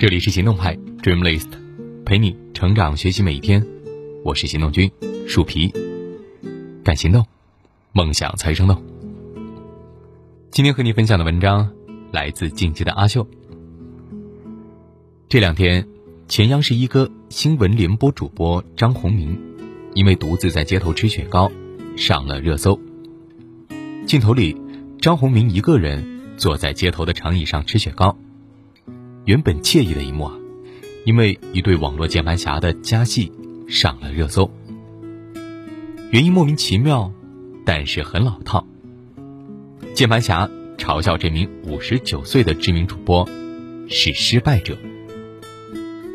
这里是行动派 Dreamlist，陪你成长学习每一天。我是行动君树皮，敢行动，梦想才生动。今天和你分享的文章来自晋级的阿秀。这两天，前央视一哥新闻联播主播张宏明，因为独自在街头吃雪糕，上了热搜。镜头里，张宏明一个人坐在街头的长椅上吃雪糕。原本惬意的一幕啊，因为一对网络键盘侠的加戏上了热搜。原因莫名其妙，但是很老套。键盘侠嘲笑这名五十九岁的知名主播是失败者，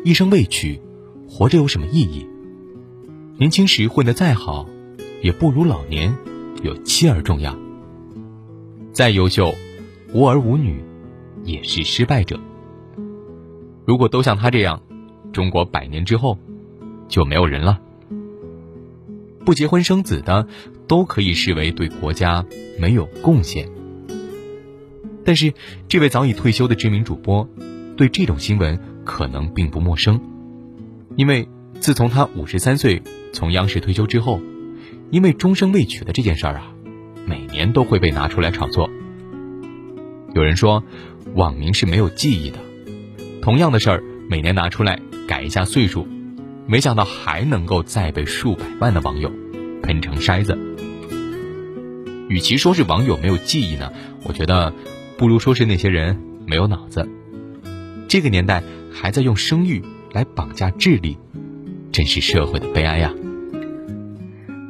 一生未娶，活着有什么意义？年轻时混得再好，也不如老年有妻儿重要。再优秀，无儿无女，也是失败者。如果都像他这样，中国百年之后就没有人了。不结婚生子的都可以视为对国家没有贡献。但是，这位早已退休的知名主播对这种新闻可能并不陌生，因为自从他五十三岁从央视退休之后，因为终生未娶的这件事儿啊，每年都会被拿出来炒作。有人说，网民是没有记忆的。同样的事儿，每年拿出来改一下岁数，没想到还能够再被数百万的网友喷成筛子。与其说是网友没有记忆呢，我觉得不如说是那些人没有脑子。这个年代还在用生育来绑架智力，真是社会的悲哀呀！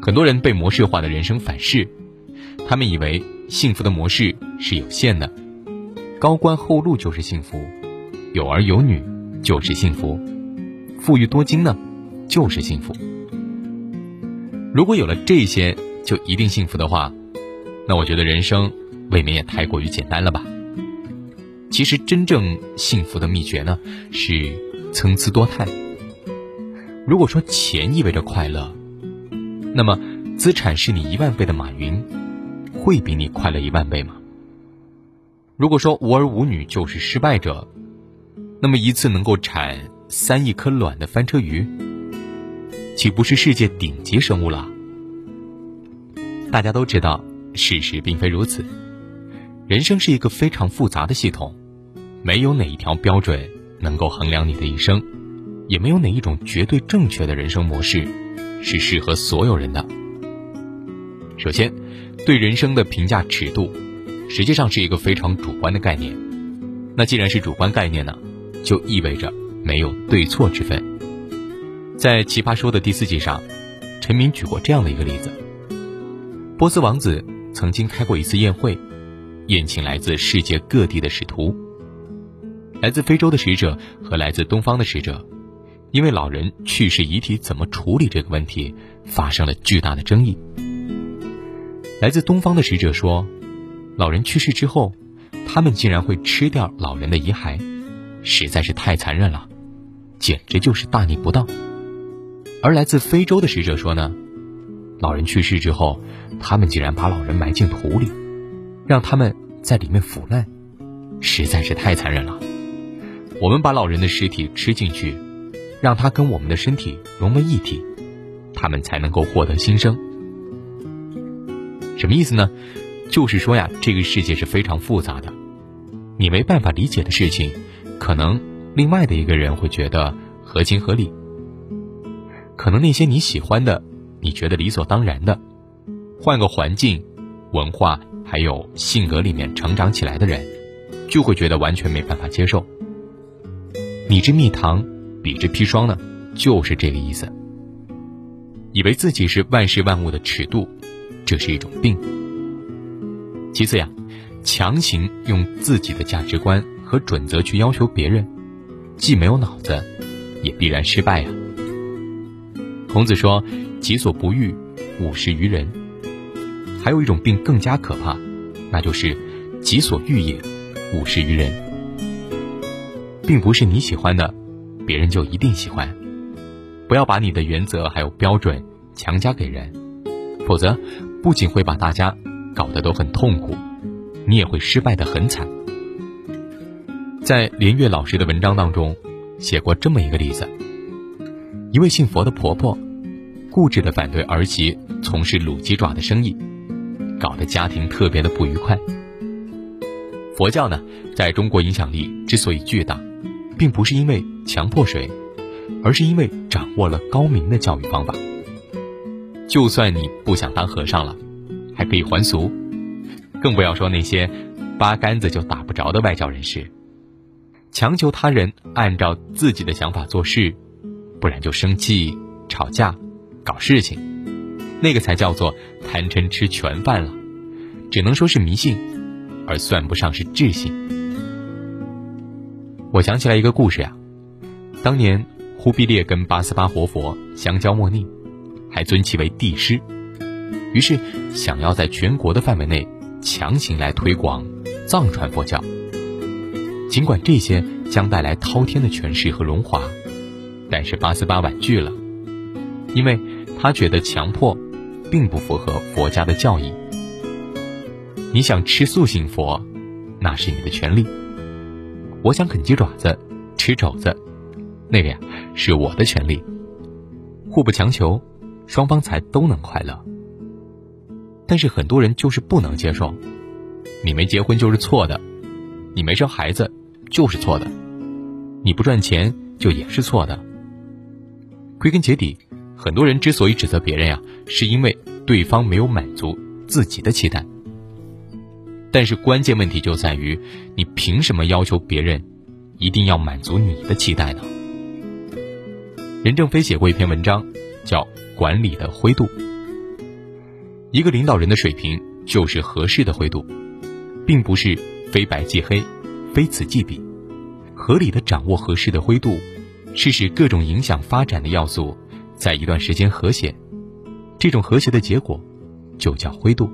很多人被模式化的人生反噬，他们以为幸福的模式是有限的，高官厚禄就是幸福。有儿有女就是幸福，富裕多金呢，就是幸福。如果有了这些就一定幸福的话，那我觉得人生未免也太过于简单了吧。其实真正幸福的秘诀呢，是参差多态。如果说钱意味着快乐，那么资产是你一万倍的马云，会比你快乐一万倍吗？如果说无儿无女就是失败者。那么一次能够产三亿颗卵的翻车鱼，岂不是世界顶级生物了？大家都知道，事实并非如此。人生是一个非常复杂的系统，没有哪一条标准能够衡量你的一生，也没有哪一种绝对正确的人生模式是适合所有人的。首先，对人生的评价尺度，实际上是一个非常主观的概念。那既然是主观概念呢？就意味着没有对错之分。在《奇葩说》的第四季上，陈明举过这样的一个例子：波斯王子曾经开过一次宴会，宴请来自世界各地的使徒。来自非洲的使者和来自东方的使者，因为老人去世遗体怎么处理这个问题，发生了巨大的争议。来自东方的使者说，老人去世之后，他们竟然会吃掉老人的遗骸。实在是太残忍了，简直就是大逆不道。而来自非洲的使者说呢，老人去世之后，他们竟然把老人埋进土里，让他们在里面腐烂，实在是太残忍了。我们把老人的尸体吃进去，让他跟我们的身体融为一体，他们才能够获得新生。什么意思呢？就是说呀，这个世界是非常复杂的，你没办法理解的事情。可能另外的一个人会觉得合情合理，可能那些你喜欢的、你觉得理所当然的，换个环境、文化还有性格里面成长起来的人，就会觉得完全没办法接受。你之蜜糖，彼之砒霜呢，就是这个意思。以为自己是万事万物的尺度，这是一种病。其次呀，强行用自己的价值观。和准则去要求别人，既没有脑子，也必然失败呀。孔子说：“己所不欲，勿施于人。”还有一种病更加可怕，那就是“己所欲也，勿施于人”。并不是你喜欢的，别人就一定喜欢。不要把你的原则还有标准强加给人，否则不仅会把大家搞得都很痛苦，你也会失败的很惨。在林月老师的文章当中，写过这么一个例子：一位信佛的婆婆，固执的反对儿媳从事卤鸡爪的生意，搞得家庭特别的不愉快。佛教呢，在中国影响力之所以巨大，并不是因为强迫谁，而是因为掌握了高明的教育方法。就算你不想当和尚了，还可以还俗，更不要说那些八竿子就打不着的外教人士。强求他人按照自己的想法做事，不然就生气、吵架、搞事情，那个才叫做贪嗔痴全犯了，只能说是迷信，而算不上是智信。我想起来一个故事呀，当年忽必烈跟八思巴活佛相交莫逆，还尊其为帝师，于是想要在全国的范围内强行来推广藏传佛教。尽管这些将带来滔天的权势和荣华，但是八思巴婉拒了，因为他觉得强迫，并不符合佛家的教义。你想吃素信佛，那是你的权利；我想啃鸡爪子、吃肘子，那个呀是我的权利。互不强求，双方才都能快乐。但是很多人就是不能接受，你没结婚就是错的，你没生孩子。就是错的，你不赚钱就也是错的。归根结底，很多人之所以指责别人呀，是因为对方没有满足自己的期待。但是关键问题就在于，你凭什么要求别人一定要满足你的期待呢？任正非写过一篇文章，叫《管理的灰度》。一个领导人的水平就是合适的灰度，并不是非白即黑。非此即彼，合理的掌握合适的灰度，是使各种影响发展的要素在一段时间和谐。这种和谐的结果，就叫灰度。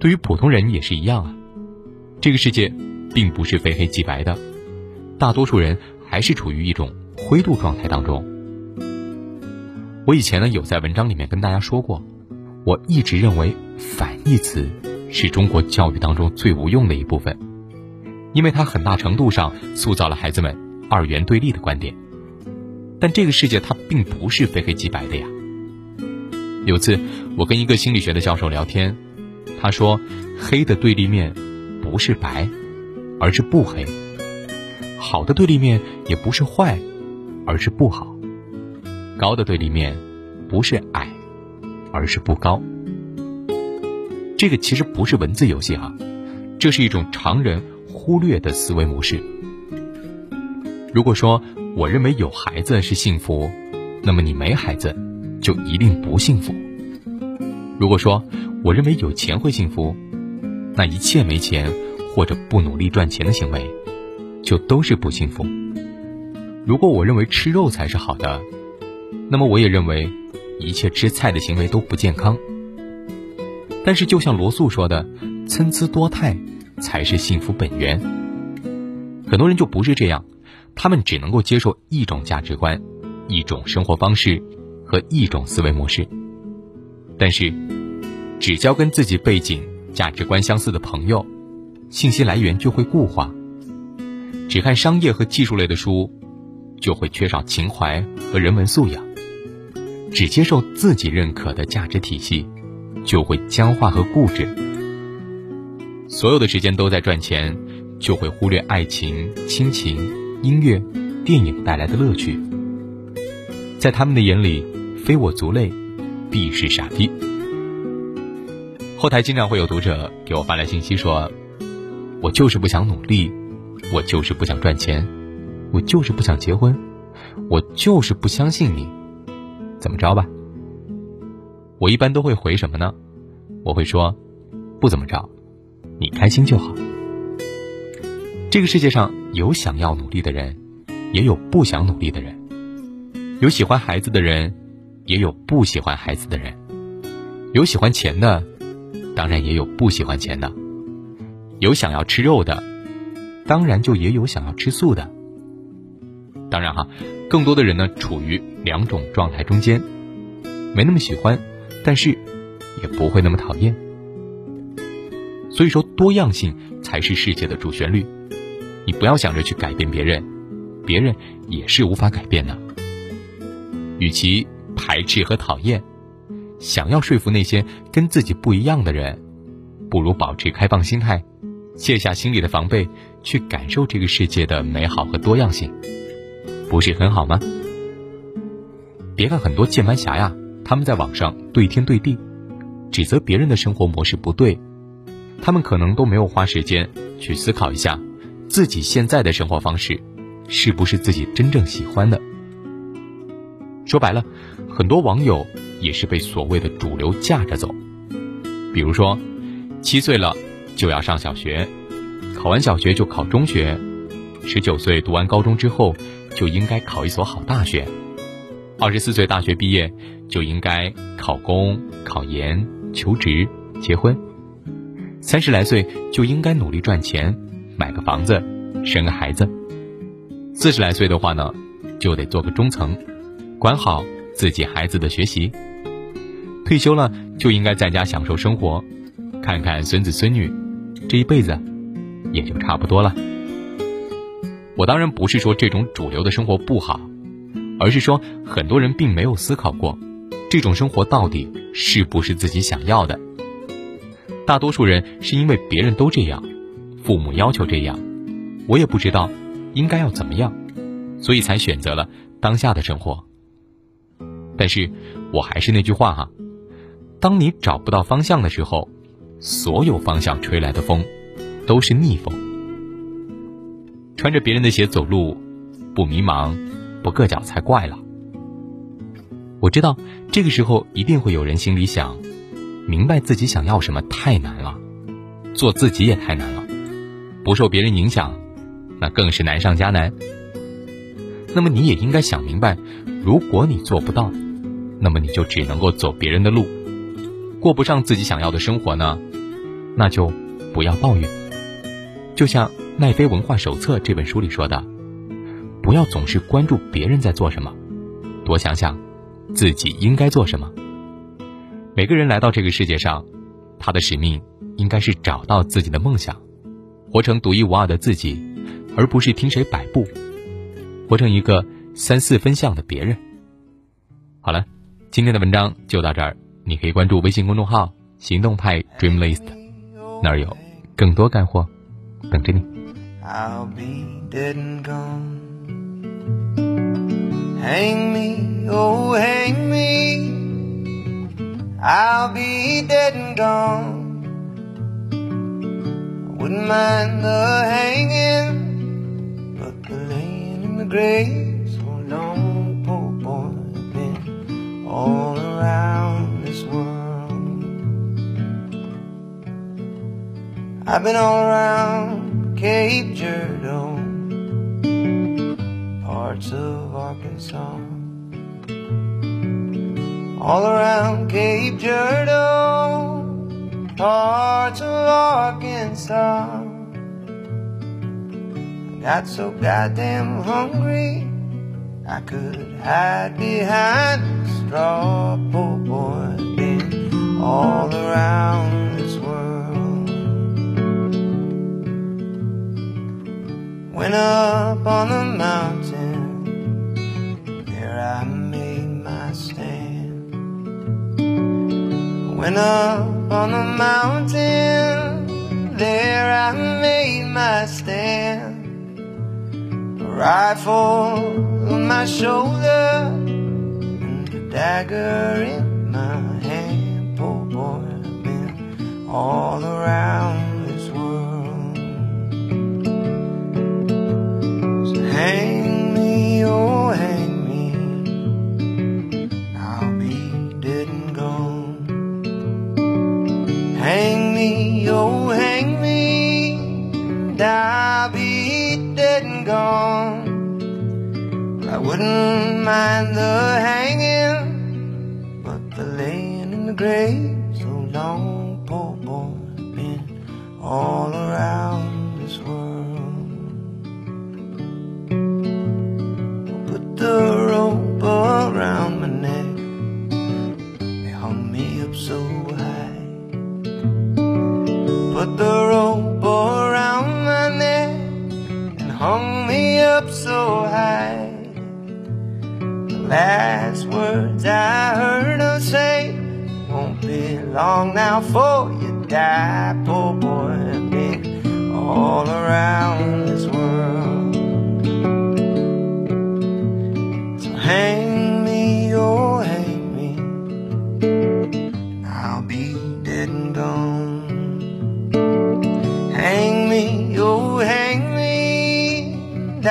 对于普通人也是一样啊。这个世界并不是非黑即白的，大多数人还是处于一种灰度状态当中。我以前呢有在文章里面跟大家说过，我一直认为“反义词”是中国教育当中最无用的一部分。因为它很大程度上塑造了孩子们二元对立的观点，但这个世界它并不是非黑即白的呀。有次我跟一个心理学的教授聊天，他说：“黑的对立面不是白，而是不黑；好的对立面也不是坏，而是不好；高的对立面不是矮，而是不高。”这个其实不是文字游戏哈，这是一种常人。忽略的思维模式。如果说我认为有孩子是幸福，那么你没孩子就一定不幸福。如果说我认为有钱会幸福，那一切没钱或者不努力赚钱的行为就都是不幸福。如果我认为吃肉才是好的，那么我也认为一切吃菜的行为都不健康。但是就像罗素说的，参差多态。才是幸福本源。很多人就不是这样，他们只能够接受一种价值观、一种生活方式和一种思维模式。但是，只交跟自己背景、价值观相似的朋友，信息来源就会固化；只看商业和技术类的书，就会缺少情怀和人文素养；只接受自己认可的价值体系，就会僵化和固执。所有的时间都在赚钱，就会忽略爱情、亲情、音乐、电影带来的乐趣。在他们的眼里，非我族类，必是傻逼。后台经常会有读者给我发来信息说：“我就是不想努力，我就是不想赚钱，我就是不想结婚，我就是不相信你，怎么着吧？”我一般都会回什么呢？我会说：“不怎么着。”你开心就好。这个世界上有想要努力的人，也有不想努力的人；有喜欢孩子的人，也有不喜欢孩子的人；有喜欢钱的，当然也有不喜欢钱的；有想要吃肉的，当然就也有想要吃素的。当然哈，更多的人呢处于两种状态中间，没那么喜欢，但是也不会那么讨厌。所以说，多样性才是世界的主旋律。你不要想着去改变别人，别人也是无法改变的。与其排斥和讨厌，想要说服那些跟自己不一样的人，不如保持开放心态，卸下心里的防备，去感受这个世界的美好和多样性，不是很好吗？别看很多键盘侠呀，他们在网上对天对地，指责别人的生活模式不对，他们可能都没有花时间去思考一下，自己现在的生活方式，是不是自己真正喜欢的。说白了，很多网友也是被所谓的主流架着走。比如说，七岁了就要上小学，考完小学就考中学，十九岁读完高中之后就应该考一所好大学，二十四岁大学毕业就应该考公、考研、求职、结婚，三十来岁就应该努力赚钱，买个房子，生个孩子，四十来岁的话呢，就得做个中层。管好自己孩子的学习，退休了就应该在家享受生活，看看孙子孙女，这一辈子也就差不多了。我当然不是说这种主流的生活不好，而是说很多人并没有思考过，这种生活到底是不是自己想要的。大多数人是因为别人都这样，父母要求这样，我也不知道应该要怎么样，所以才选择了当下的生活。但是，我还是那句话哈，当你找不到方向的时候，所有方向吹来的风，都是逆风。穿着别人的鞋走路，不迷茫，不硌脚才怪了。我知道这个时候一定会有人心里想，明白自己想要什么太难了，做自己也太难了，不受别人影响，那更是难上加难。那么你也应该想明白，如果你做不到。那么你就只能够走别人的路，过不上自己想要的生活呢，那就不要抱怨。就像《奈飞文化手册》这本书里说的，不要总是关注别人在做什么，多想想自己应该做什么。每个人来到这个世界上，他的使命应该是找到自己的梦想，活成独一无二的自己，而不是听谁摆布，活成一个三四分像的别人。好了。今天的文章就到这儿，你可以关注微信公众号“行动派 Dream List”，那儿有更多干货等着你。I'll be dead and gone. I wouldn't mind the hanging, but the laying in the grave's so long, boy. I've been all around this world. I've been all around Cape Girardeau, parts of Arkansas. All around Cape Girardeau, parts of Arkansas. I got so goddamn hungry, I could hide behind a straw poor boy been all around this world. Went up on the mountain, Went up on the mountain, there I made my stand. A rifle on my shoulder and a dagger in my hand, poor boy, I've been all around this world. So hang gone. I wouldn't mind the hanging, but the laying in the grave. Last words I heard her say. Won't be long now for you die, poor boy. Been all around this world. So hang me, oh hang me. I'll be dead and gone. Hang me, oh hang me. And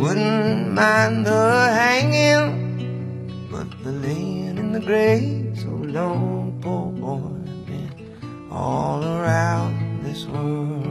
wouldn't mind the hanging, but the laying in the grave so long, poor boy, been all around this world.